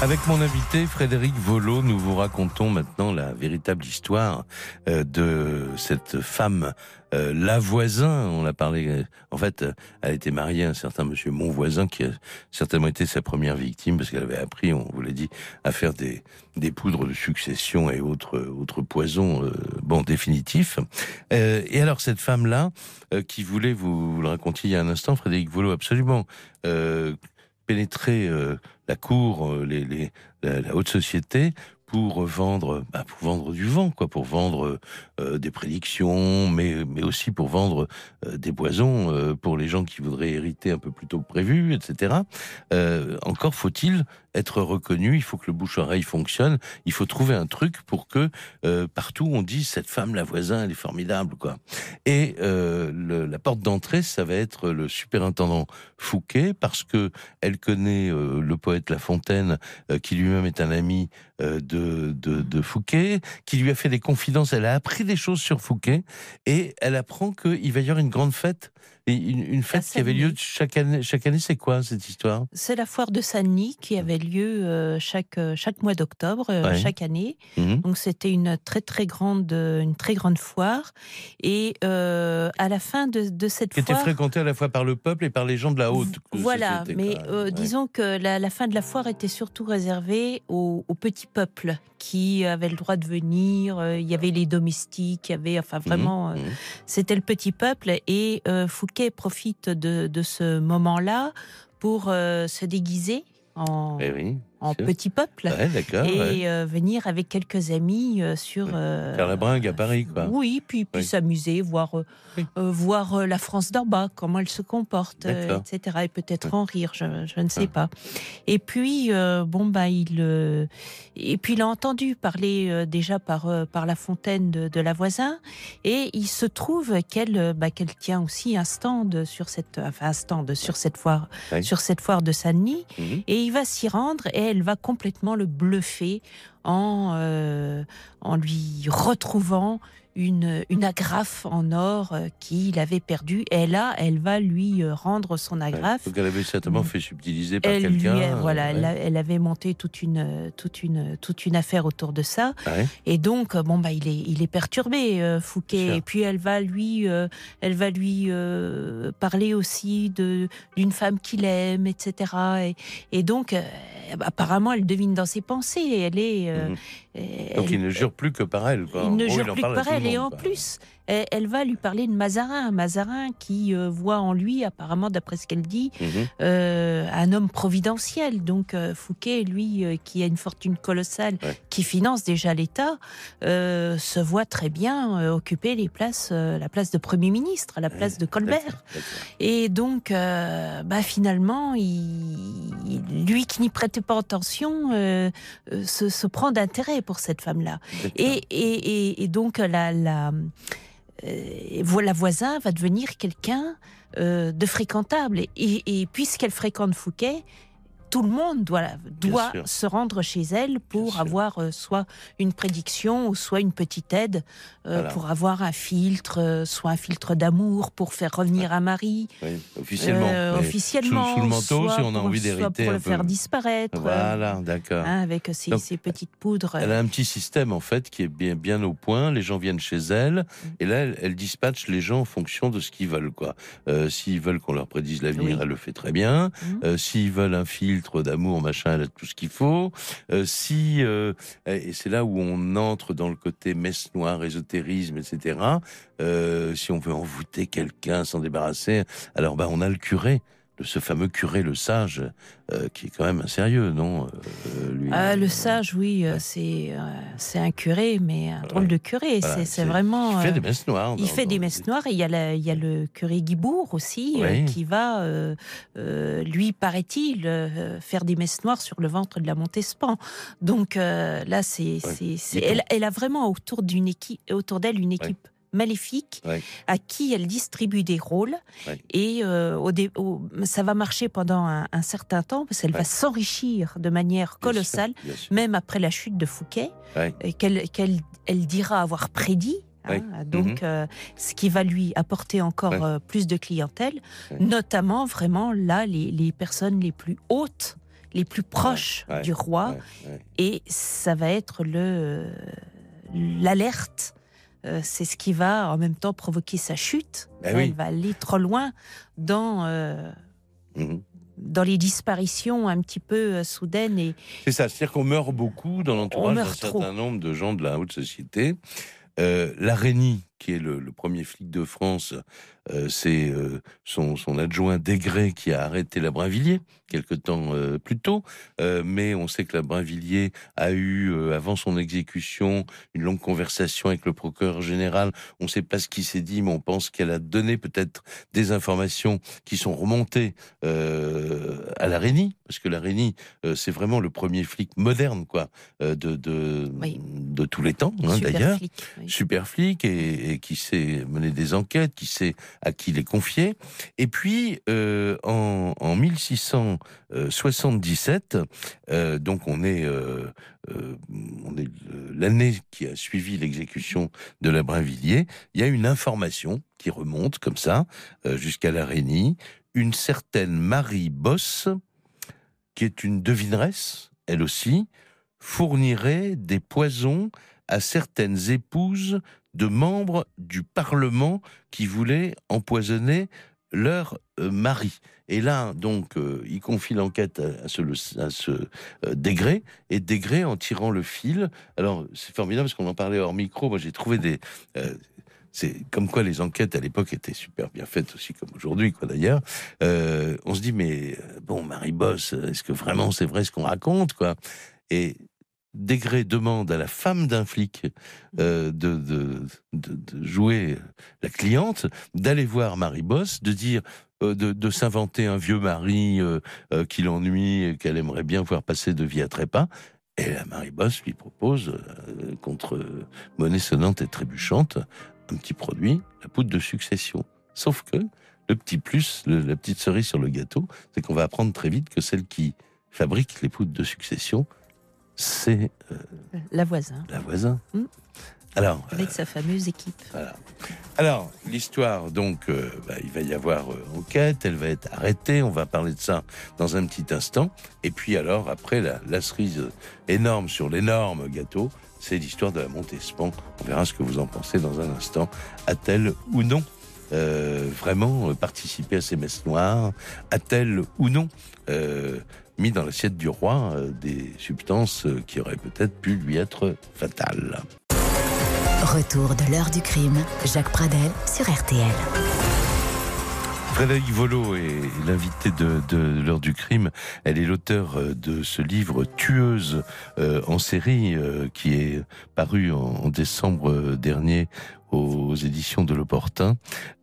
Speaker 3: Avec mon invité Frédéric Volo, nous vous racontons maintenant la véritable histoire euh, de cette femme, euh, la voisin. On a parlé. euh, En fait, elle était mariée à un certain Monsieur Monvoisin qui a certainement été sa première victime parce qu'elle avait appris, on vous l'a dit, à faire des des poudres de succession et autres autres poisons, euh, bon définitifs. Euh, et alors cette femme-là, euh, qui voulait, vous, vous le racontiez il y a un instant, Frédéric Volo, absolument. Pénétrer euh, la cour, euh, les, la, haute société pour vendre, bah, pour vendre du vent, quoi, pour vendre euh, des prédictions, mais mais aussi pour vendre des poisons pour les gens qui voudraient hériter un peu plus tôt que prévu, etc. Encore faut-il être reconnu, il faut que le bouche-oreille fonctionne, il faut trouver un truc pour que partout on dise cette femme, la voisin, elle est formidable, quoi. Et euh, la porte d'entrée, ça va être le superintendant Fouquet, parce que elle connaît euh, le poète La Fontaine, euh, qui lui-même est un ami de, de, de Fouquet, qui lui a fait des confidences. Elle a appris des choses sur Fouquet, et elle apprend qu'il va y avoir une grande fête, et une, une fête qui avait lieu chaque année. Chaque année, c'est quoi cette histoire?
Speaker 4: C'est la foire de Saint-Denis qui avait lieu euh, chaque, euh, chaque mois d'octobre, euh,
Speaker 3: Ouais.
Speaker 4: chaque année.
Speaker 3: Mhm.
Speaker 4: Donc c'était une très très grande une très grande foire et euh, à la fin de, de cette
Speaker 3: Qui était
Speaker 4: foire
Speaker 3: fréquentée à la fois par le peuple et par les gens de la haute.
Speaker 4: voilà
Speaker 3: société,
Speaker 4: mais
Speaker 3: Ouais.
Speaker 4: disons que la, la fin de la foire était surtout réservée au, au petit peuple qui avait le droit de venir il y avait les domestiques il y avait enfin vraiment euh,
Speaker 3: Mhm.
Speaker 4: c'était le petit peuple et euh, Profite de, ce moment là pour euh, se déguiser en,
Speaker 3: Eh
Speaker 4: en
Speaker 3: sûr.
Speaker 4: petit peuple
Speaker 3: Ouais,
Speaker 4: et
Speaker 3: ouais.
Speaker 4: euh, venir avec quelques amis euh, sur euh,
Speaker 3: Faire la bringue à Paris, quoi.
Speaker 4: Oui, puis, puis s'amuser, voir, euh,
Speaker 3: Oui.
Speaker 4: euh, voir euh, la France d'en bas, comment elle se comporte, euh, etc. Et peut-être en rire, je, je ne sais
Speaker 3: Ouais.
Speaker 4: pas. Et puis, euh, bon, bah, il, euh, et puis il a entendu parler euh, déjà par, euh, par la fontaine de, de la voisin, et il se trouve qu'elle, euh, bah, qu'elle tient aussi un stand sur cette, enfin un stand sur cette foire,
Speaker 3: Oui.
Speaker 4: sur cette foire de Saint-Denis.
Speaker 3: Mhm.
Speaker 4: Et il va s'y rendre et elle va complètement le bluffer en, euh, en lui retrouvant une, une agrafe en or euh, qu'il avait perdue. Et là, elle va lui euh, rendre son agrafe.
Speaker 3: Donc elle avait certainement fait subtiliser par quelqu'un.
Speaker 4: voilà,
Speaker 3: euh,
Speaker 4: elle, elle avait monté toute une, toute, une, toute une affaire autour de ça.
Speaker 3: ouais.
Speaker 4: Et donc, bon, bah, il est, il est perturbé, euh, Fouquet. Et puis, elle va lui, euh, elle va lui euh, parler aussi de d'une femme qu'il aime, etc. Et, et donc, apparemment, elle devine dans ses pensées. Et elle est. elle-
Speaker 3: Donc il ne jure plus que par elle. Quoi.
Speaker 4: il ne
Speaker 3: gros,
Speaker 4: jure
Speaker 3: en
Speaker 4: plus que par elle. Et en plus, elle, va lui parler de Mazarin. Mazarin qui euh, voit en lui, apparemment, d'après ce qu'elle dit,
Speaker 3: Mhm.
Speaker 4: euh, un homme providentiel. Donc euh, Fouquet, lui, qui a une fortune colossale,
Speaker 3: Ouais.
Speaker 4: qui finance déjà l'État, euh, se voit très bien occuper les places, la place de Premier ministre, la place de Colbert. Et donc, euh, bah, finalement, il, lui qui n'y prêtait pas attention, se, se prend d'intérêt pour cette femme-là. Et, et, et, et donc, la, la, euh, voilà, voisin va devenir quelqu'un euh, de fréquentable. Et puisqu'elle fréquente Fouquet, tout le monde doit, se rendre chez elle pour avoir euh, soit une prédiction ou soit une petite aide, euh,
Speaker 3: Voilà.
Speaker 4: pour avoir un filtre, euh, soit un filtre d'amour pour faire revenir un mari,
Speaker 3: Oui, officiellement.
Speaker 4: euh, officiellement,
Speaker 3: Sous, sous le manteau,
Speaker 4: soit
Speaker 3: si on a
Speaker 4: pour-
Speaker 3: envie
Speaker 4: soit
Speaker 3: d'hériter
Speaker 4: pour
Speaker 3: un
Speaker 4: le
Speaker 3: peu.
Speaker 4: faire disparaître,
Speaker 3: Voilà, d'accord.
Speaker 4: hein, avec
Speaker 3: Donc,
Speaker 4: ces petites poudres.
Speaker 3: Elle a un petit système en fait qui est bien bien au point. Les gens viennent chez elle
Speaker 4: Mm.
Speaker 3: et là elle, elle dispatche les gens en fonction de ce qu'ils veulent quoi. Euh, S'ils veulent qu'on leur prédise l'avenir,
Speaker 4: Oui.
Speaker 3: elle le fait très bien. Euh, S'ils veulent un filtre d'amour machin, elle a tout ce qu'il faut. Euh, si euh, et c'est là où on entre dans le côté messe noire, ésotérisme, etc. Euh, si on veut envoûter quelqu'un, s'en débarrasser, alors bah on a le curé. De Ce fameux curé, le sage, euh, qui est quand même un sérieux, non euh, lui,
Speaker 4: Ah, le
Speaker 3: euh,
Speaker 4: sage, oui,
Speaker 3: ouais.
Speaker 4: c'est c'est un curé, mais un drôle
Speaker 3: Ouais.
Speaker 4: de curé.
Speaker 3: Voilà,
Speaker 4: c'est vraiment.
Speaker 3: Il fait des messes noires.
Speaker 4: il
Speaker 3: dans-
Speaker 4: fait des messes noires et il y a, la- il y a le curé Guibourg aussi
Speaker 3: Oui.
Speaker 4: qui va, lui paraît-il, faire des messes noires sur le ventre de la Montespan. Donc là, c'est,
Speaker 3: Ouais.
Speaker 4: elle, elle a vraiment autour d'une équipe, autour d'elle une équipe maléfiques
Speaker 3: Ouais.
Speaker 4: à qui elle distribue des rôles.
Speaker 3: Ouais.
Speaker 4: Et euh, au dé- au- ça va marcher pendant un, un certain temps parce qu'elle
Speaker 3: Ouais.
Speaker 4: va s'enrichir de manière
Speaker 3: Bien
Speaker 4: colossale,
Speaker 3: sûr, bien sûr.
Speaker 4: même après la chute de Fouquet, qu'elle elle dira avoir prédit. hein.
Speaker 3: Ouais.
Speaker 4: donc, euh, ce qui va lui apporter encore euh, plus de clientèle, notamment vraiment là les, les personnes les plus hautes, les plus proches
Speaker 3: ouais,
Speaker 4: du roi,
Speaker 3: Ouais,
Speaker 4: et ça va être le l'alerte. Euh, c'est ce qui va en même temps provoquer sa chute.
Speaker 3: Ben
Speaker 4: Elle va aller trop loin dans euh,
Speaker 3: Mhm.
Speaker 4: dans les disparitions un petit peu euh, soudaines et
Speaker 3: C'est ça, c'est-à-dire qu'on meurt beaucoup dans l'entourage d'un certain nombre de gens de la haute société. L'Arénie, qui est le, le premier flic de France, euh, c'est euh, son, son adjoint Degré qui a arrêté la Brinvilliers quelque temps euh, plus tôt. Mais on sait que la Brinvilliers a eu, avant son exécution, une longue conversation avec le procureur général. On ne sait pas ce qui s'est dit, mais on pense qu'elle a donné peut-être des informations qui sont remontées à l'Arénie, parce que l'Arénie, euh, c'est vraiment le premier flic moderne, quoi, de, de,
Speaker 4: Oui.
Speaker 3: de tous les temps, hein,
Speaker 4: super
Speaker 3: d'ailleurs.
Speaker 4: oui.
Speaker 3: Super flic et, et qui sait mener des enquêtes, qui sait à qui les confier. Et puis, euh, en, en 1677, euh, donc on est, euh, est l'année qui a suivi l'exécution de la Brinvilliers, il y a une information qui remonte comme ça jusqu'à l'Arénie. Une certaine Marie Bosse, qui est une devineresse, elle aussi, fournirait des poisons à certaines épouses de membres du Parlement qui voulaient empoisonner leur euh, mari. Et là, donc, euh, il confie l'enquête à, ce, à euh, et Degré, en tirant le fil, alors c'est formidable parce qu'on en parlait hors micro, moi j'ai trouvé des... c'est comme quoi les enquêtes à l'époque étaient super bien faites aussi comme aujourd'hui quoi d'ailleurs. On se dit mais bon Marie Boss, est-ce que vraiment c'est vrai ce qu'on raconte quoi? Et Degré demande à la femme d'un flic euh, de, de, de, de jouer la cliente, d'aller voir Marie Boss, de dire, euh, de, s'inventer un vieux mari euh, euh, qui l'ennuie et qu'elle aimerait bien voir passer de vie à trépas. Et la Marie Boss lui propose, contre monnaie sonnante et trébuchante, un petit produit, la poudre de succession. Sauf que le petit plus, le- la petite cerise sur le gâteau, c'est qu'on va apprendre très vite que celle qui fabrique les poudres de succession, c'est euh,
Speaker 4: La voisin,
Speaker 3: la voisin.
Speaker 4: Mm.
Speaker 3: Alors, euh,
Speaker 4: avec sa fameuse équipe.
Speaker 3: voilà. Alors, l'histoire, donc, euh, bah, il va y avoir euh, enquête, elle va être arrêtée, on va parler de ça dans un petit instant. Et puis alors, après la, la cerise énorme sur l'énorme gâteau, c'est l'histoire de la Montespan. On verra ce que vous en pensez dans un instant. A-t-elle ou non euh, vraiment euh, participé à ces messes noires A-t-elle ou non euh, mis dans l'assiette du roi euh, des substances euh, qui auraient peut-être pu lui être fatales
Speaker 1: Retour de l'heure du crime. Jacques Pradel sur RTL.
Speaker 3: Frédéric Volo est l'invité de, de l'heure du crime. Elle est l'auteur euh, de ce livre Tueuse euh, en série euh, qui est paru en, en décembre dernier aux éditions de l'Opportun.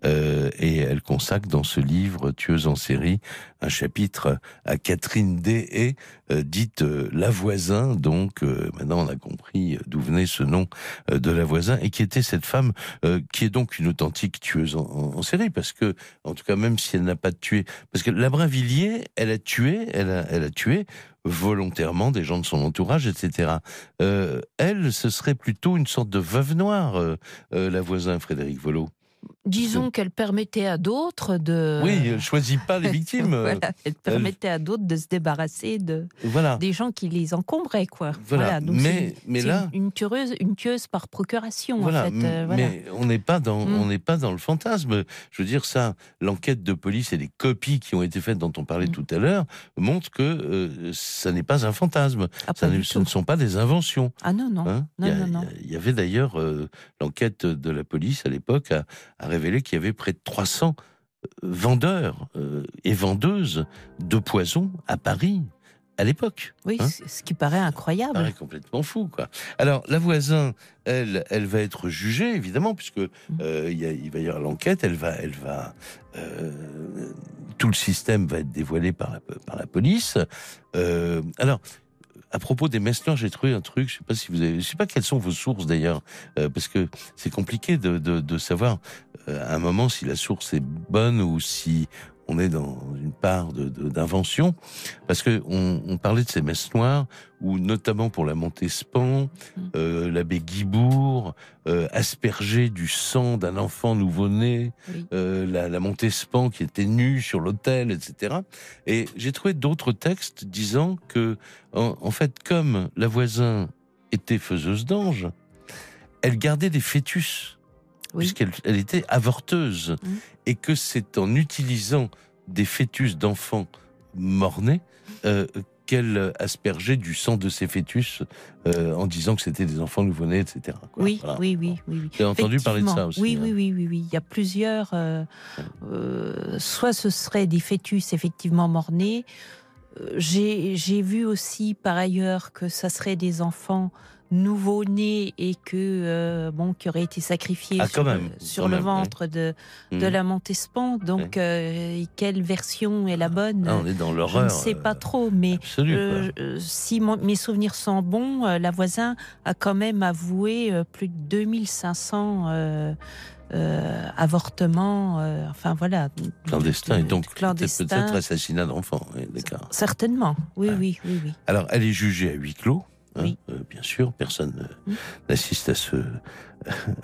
Speaker 3: Euh, et elle consacre dans ce livre Tueuse en série un chapitre à Catherine Deshaies, euh, dite euh, La Voisin. Donc euh, maintenant on a compris d'où venait ce nom de La Voisin et qui était cette femme qui est donc une authentique tueuse en, série parce que en tout cas, même si elle n'a pas tué, parce que la elle a tué, elle a, elle a tué volontairement des gens de son entourage, etc. Euh, elle, ce serait plutôt une sorte de veuve noire, euh, euh, la voisin Frédéric Volo.
Speaker 4: Disons qu'elle permettait à d'autres de.
Speaker 3: Oui, elle choisit pas les victimes.
Speaker 4: voilà, elle permettait à d'autres de se débarrasser de
Speaker 3: voilà.
Speaker 4: des gens qui les encombraient, quoi.
Speaker 3: Voilà,
Speaker 4: donc
Speaker 3: mais- là-
Speaker 4: une, tueuse, une tueuse par procuration,
Speaker 3: Voilà,
Speaker 4: en fait.
Speaker 3: m-
Speaker 4: euh, voilà.
Speaker 3: mais on n'est pas dans
Speaker 4: Mm.
Speaker 3: on n'est pas dans le fantasme. Je veux dire ça, l'enquête de police et les copies qui ont été faites dont on parlait
Speaker 4: Mm.
Speaker 3: tout à l'heure montrent que euh, ça n'est pas un fantasme.
Speaker 4: Ah,
Speaker 3: Ça
Speaker 4: pas
Speaker 3: ne- ce ne sont pas des inventions.
Speaker 4: Ah non, non.
Speaker 3: Hein?
Speaker 4: Non,
Speaker 3: il, y a-
Speaker 4: non, non.
Speaker 3: y avait d'ailleurs euh, l'enquête de la police à l'époque a révélé qu'il y avait près de 300 vendeurs euh, et vendeuses de poison à Paris à l'époque.
Speaker 4: Oui,
Speaker 3: Hein
Speaker 4: ce qui paraît incroyable.
Speaker 3: paraît complètement fou, quoi. Alors, la voisin, elle, elle va être jugée, évidemment, puisque
Speaker 4: Mm.
Speaker 3: euh, il, y a- il va y avoir l'enquête, elle va, elle va, euh, tout le système va être dévoilé par la, par la police. Euh, alors, à propos des messes noires, j'ai trouvé un truc. Je sais pas si vous avez, je sais pas quelles sont vos sources d'ailleurs, euh, parce que c'est compliqué de, de, de savoir euh, à un moment si la source est bonne ou si on est dans une part de- de- d'invention, parce que on, on parlait de ces messes noires, où notamment pour la Montespan,
Speaker 4: Mm.
Speaker 3: euh, l'abbé Guibourg euh, aspergeait du sang d'un enfant nouveau-né,
Speaker 4: Oui.
Speaker 3: euh, la, la Montespan qui était nue sur l'autel, etc. Et j'ai trouvé d'autres textes disant que, en, en fait, comme la voisin était faiseuse d'anges, elle gardait des fœtus
Speaker 4: Oui.
Speaker 3: puisqu'elle elle était avorteuse,
Speaker 4: Mhm.
Speaker 3: et que c'est en utilisant des fœtus d'enfants morts-nés euh, qu'elle aspergeait du sang de ces fœtus euh, en disant que c'était des enfants nouveau-nés, etc. quoi.
Speaker 4: Oui,
Speaker 3: Voilà.
Speaker 4: oui, oui, oui, oui.
Speaker 3: J'ai entendu parler de ça aussi.
Speaker 4: Oui,
Speaker 3: hein.
Speaker 4: oui, oui, oui, oui. Il y a plusieurs. euh, euh, soit ce serait des fœtus effectivement morts-nés. J'ai j'ai vu aussi par ailleurs que ça serait des enfants nouveau-nés et que euh, bon qui auraient été sacrifiés
Speaker 3: Ah,
Speaker 4: sur, le-
Speaker 3: même,
Speaker 4: sur
Speaker 3: quand
Speaker 4: le
Speaker 3: même,
Speaker 4: ventre de, de
Speaker 3: Mhm.
Speaker 4: la Montespan. Donc euh, quelle version est la bonne?
Speaker 3: Ah, on est dans
Speaker 4: Je
Speaker 3: l'horreur.
Speaker 4: ne sais pas
Speaker 3: euh,
Speaker 4: trop, mais
Speaker 3: Absolue,
Speaker 4: euh, si mon- mes souvenirs sont bons, la voisin a quand même avoué plus de 2500 euh, euh, avortements. enfin voilà.
Speaker 3: clandestin et donc peut-être assassinat d'enfants.
Speaker 4: Certainement. Oui, oui, oui, oui.
Speaker 3: Alors, elle est jugée à huis clos. hein,
Speaker 4: Oui.
Speaker 3: Bien sûr, personne euh,
Speaker 4: Mm.
Speaker 3: n'assiste à ce,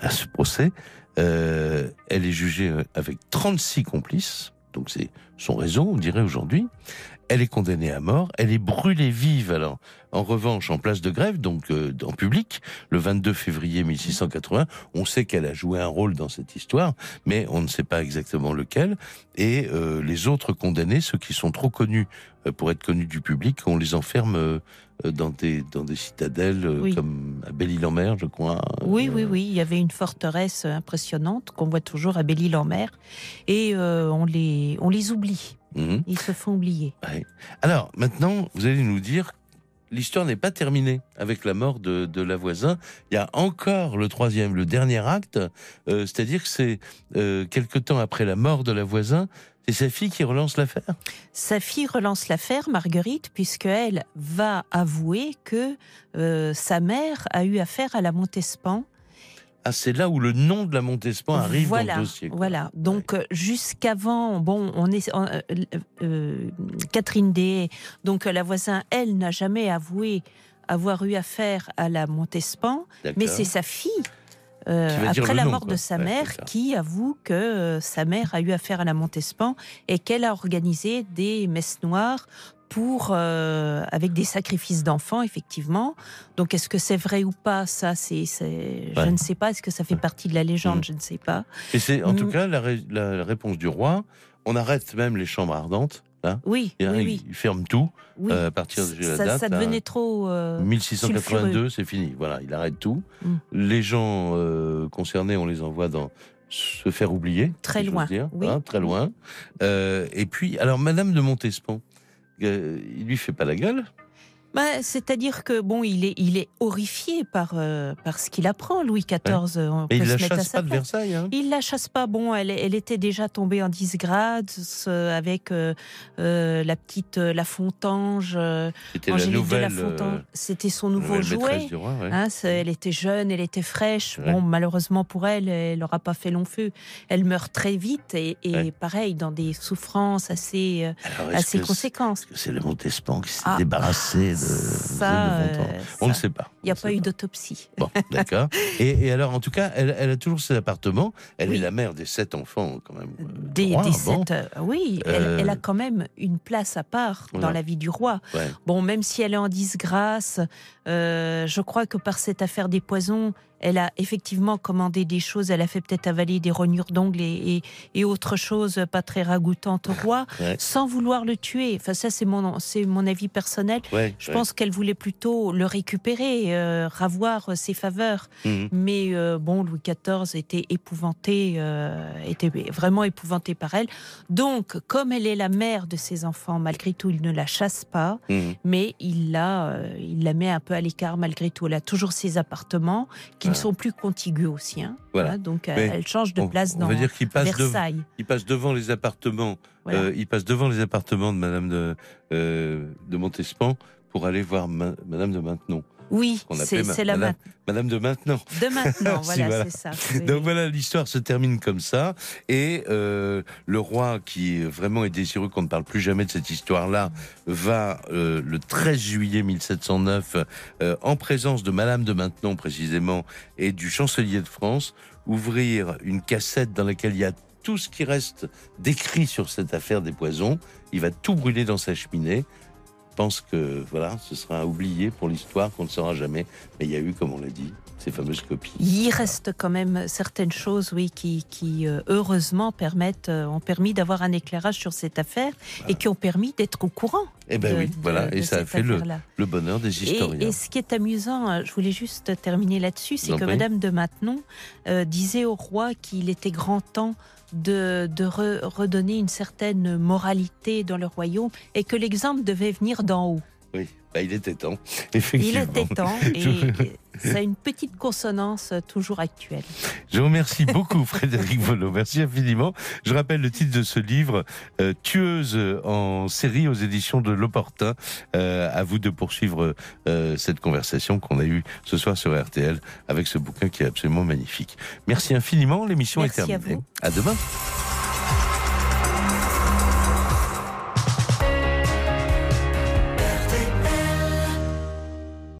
Speaker 3: à ce procès. Euh, elle est jugée euh, avec 36 complices, donc c'est son réseau, on dirait aujourd'hui. Elle est condamnée à mort, elle est brûlée vive, alors, en revanche, en place de grève, donc euh, en public, le 22 février 1680. On sait qu'elle a joué un rôle dans cette histoire, mais on ne sait pas exactement lequel. Et euh, les autres condamnés, ceux qui sont trop connus pour être connus du public, on les enferme dans des dans des citadelles euh,
Speaker 4: Oui.
Speaker 3: comme à Belle-Île-en-Mer, je crois.
Speaker 4: Oui,
Speaker 3: Euh,
Speaker 4: oui, oui. Il y avait une forteresse impressionnante qu'on voit toujours à Belle-Île-en-Mer. Et euh, on, les, on les oublie.
Speaker 3: mhm.
Speaker 4: Ils se font oublier.
Speaker 3: Ouais. Alors maintenant, vous allez nous dire. L'histoire n'est pas terminée avec la mort de, de la voisin. Il y a encore le troisième, le dernier acte. euh, C'est-à-dire que c'est euh, quelque temps après la mort de la voisin, c'est sa fille qui relance l'affaire?
Speaker 4: Sa fille relance l'affaire, Marguerite, puisqu'elle va avouer que euh, sa mère a eu affaire à la Montespan.
Speaker 3: Ah, c'est là où le nom de la Montespan arrive
Speaker 4: voilà,
Speaker 3: dans le dossier. quoi.
Speaker 4: Voilà. Donc euh, jusqu'avant, bon, on est euh, Catherine Day, donc la voisin, elle n'a jamais avoué avoir eu affaire à la Montespan, mais c'est sa fille. Euh, après la
Speaker 3: nom,
Speaker 4: mort
Speaker 3: quoi.
Speaker 4: de sa
Speaker 3: Ouais,
Speaker 4: mère, qui avoue que euh, sa mère a eu affaire à la Montespan et qu'elle a organisé des messes noires pour euh, avec des sacrifices d'enfants effectivement. Donc est-ce que c'est vrai ou pas? Ça, c'est, je ne sais pas. Est-ce que ça fait partie de la légende?
Speaker 3: Mm.
Speaker 4: Je ne sais pas.
Speaker 3: Et c'est en tout
Speaker 4: Mm.
Speaker 3: cas la, ré- la- la réponse du roi. On arrête même les chambres ardentes.
Speaker 4: Oui, oui,
Speaker 3: hein,
Speaker 4: oui.
Speaker 3: Il ferme tout
Speaker 4: oui.
Speaker 3: euh, à partir de la
Speaker 4: ça,
Speaker 3: date.
Speaker 4: ça
Speaker 3: là.
Speaker 4: devenait trop. euh,
Speaker 3: 1682, c'est fini. Voilà, il arrête tout.
Speaker 4: Mm.
Speaker 3: Les gens euh, concernés, on les envoie dans se faire oublier.
Speaker 4: Très
Speaker 3: si
Speaker 4: loin,
Speaker 3: dire,
Speaker 4: oui.
Speaker 3: hein, très loin. Euh, et puis, alors, Madame de Montespan, euh, il lui fait pas la gueule.
Speaker 4: Bah, c'est-à-dire que bon, il est, il est horrifié par euh, par ce qu'il apprend, Louis XIV. On peut
Speaker 3: il
Speaker 4: se
Speaker 3: la chasse pas de. Versailles. Hein.
Speaker 4: Il la chasse pas. Bon, elle, elle était déjà tombée en disgrâce euh, avec euh, euh, la petite euh, La Fontange. euh,
Speaker 3: C'était la nouvelle, euh,
Speaker 4: C'était son nouveau jouet.
Speaker 3: du roi. ouais.
Speaker 4: Hein, elle était jeune, elle était fraîche.
Speaker 3: Ouais.
Speaker 4: Bon, malheureusement pour elle, elle n'aura pas fait long feu. Elle meurt très vite et, pareil dans des souffrances assez, euh,
Speaker 3: Alors,
Speaker 4: assez
Speaker 3: que c'est- le Montespan qui s'est
Speaker 4: Ah,
Speaker 3: débarrassé
Speaker 4: ça,
Speaker 3: de Montand
Speaker 4: euh,
Speaker 3: On ne
Speaker 4: ça.
Speaker 3: sait pas.
Speaker 4: Il n'y a pas eu d'autopsie.
Speaker 3: Bon, d'accord. Et, et alors, en tout cas, elle, elle a toujours ses appartements. Elle
Speaker 4: Oui.
Speaker 3: est la mère des sept enfants, quand même. euh,
Speaker 4: Des,
Speaker 3: roi,
Speaker 4: des
Speaker 3: bon.
Speaker 4: sept, euh, oui, elle,
Speaker 3: Euh,
Speaker 4: elle a quand même une place à part dans la vie du roi.
Speaker 3: Ouais.
Speaker 4: Bon, même si elle est en disgrâce, euh, je crois que par cette affaire des poisons, elle a effectivement commandé des choses. Elle a fait peut-être avaler des rognures d'ongles et, et, et autre chose pas très ragoûtante au roi,
Speaker 3: Ouais.
Speaker 4: sans vouloir le tuer. Enfin, ça, c'est mon, c'est mon avis personnel.
Speaker 3: Ouais,
Speaker 4: Je
Speaker 3: ouais.
Speaker 4: pense qu'elle voulait plutôt le récupérer, euh, ravoir ses faveurs.
Speaker 3: Mhm.
Speaker 4: Mais euh, bon, Louis XIV était épouvanté, euh, était vraiment épouvanté par elle. Donc, comme elle est la mère de ses enfants, malgré tout, il ne la chasse pas,
Speaker 3: Mhm.
Speaker 4: mais il la, il la met un peu à l'écart malgré tout. Elle a toujours ses appartements qui ne sont plus contigus aussi. hein.
Speaker 3: Voilà.
Speaker 4: Hein, donc,
Speaker 3: Mais
Speaker 4: elle change de
Speaker 3: on,
Speaker 4: place
Speaker 3: on
Speaker 4: dans
Speaker 3: dire
Speaker 4: Versailles.
Speaker 3: il passe devant les appartements.
Speaker 4: Voilà.
Speaker 3: euh, il passe devant les appartements de Madame de, euh, de Montespan pour aller voir ma- Madame de Maintenon.
Speaker 4: Oui, c'est la
Speaker 3: Madame, Madame de Maintenon.
Speaker 4: ma- de maintenant. Voilà,
Speaker 3: voilà.
Speaker 4: c'est ça. Oui,
Speaker 3: Donc voilà, l'histoire se termine comme ça. Et euh, le roi, qui vraiment est désireux qu'on ne parle plus jamais de cette histoire-là, va euh, le 13 juillet 1709, euh, en présence de Madame de Maintenon précisément, et du chancelier de France, ouvrir une cassette dans laquelle il y a tout ce qui reste décrit sur cette affaire des poisons. Il va tout brûler dans sa cheminée. Pense que voilà, ce sera oublié pour l'histoire qu'on ne saura jamais. Mais il y a eu, comme on l'a dit, ces fameuses copies.
Speaker 4: Il reste quand même certaines choses, oui, qui, qui euh, heureusement permettent, euh, ont permis d'avoir un éclairage sur cette affaire et qui ont permis d'être au courant.
Speaker 3: Eh ben
Speaker 4: de-
Speaker 3: oui, voilà,
Speaker 4: de
Speaker 3: et ça a fait le, le bonheur des historiens.
Speaker 4: et ce qui est amusant, euh, je voulais juste terminer là-dessus, c'est que. Madame de Maintenon euh, disait au roi qu'il était grand temps de, de re- redonner une certaine moralité dans le royaume et que l'exemple devait venir d'en haut.
Speaker 3: Oui, bah, il était temps,
Speaker 4: Il
Speaker 3: effectivement.
Speaker 4: était temps et, ça a une petite consonance toujours actuelle.
Speaker 3: Je vous remercie beaucoup, Frédéric Volo. Merci infiniment. Je rappelle le titre de ce livre, euh, Tueuse en série aux éditions de L'Opportun. Euh, à vous de poursuivre euh, cette conversation qu'on a eue ce soir sur RTL avec ce bouquin qui est absolument magnifique. Merci infiniment. L'émission est
Speaker 4: à
Speaker 3: terminée.
Speaker 4: vous.
Speaker 3: à demain.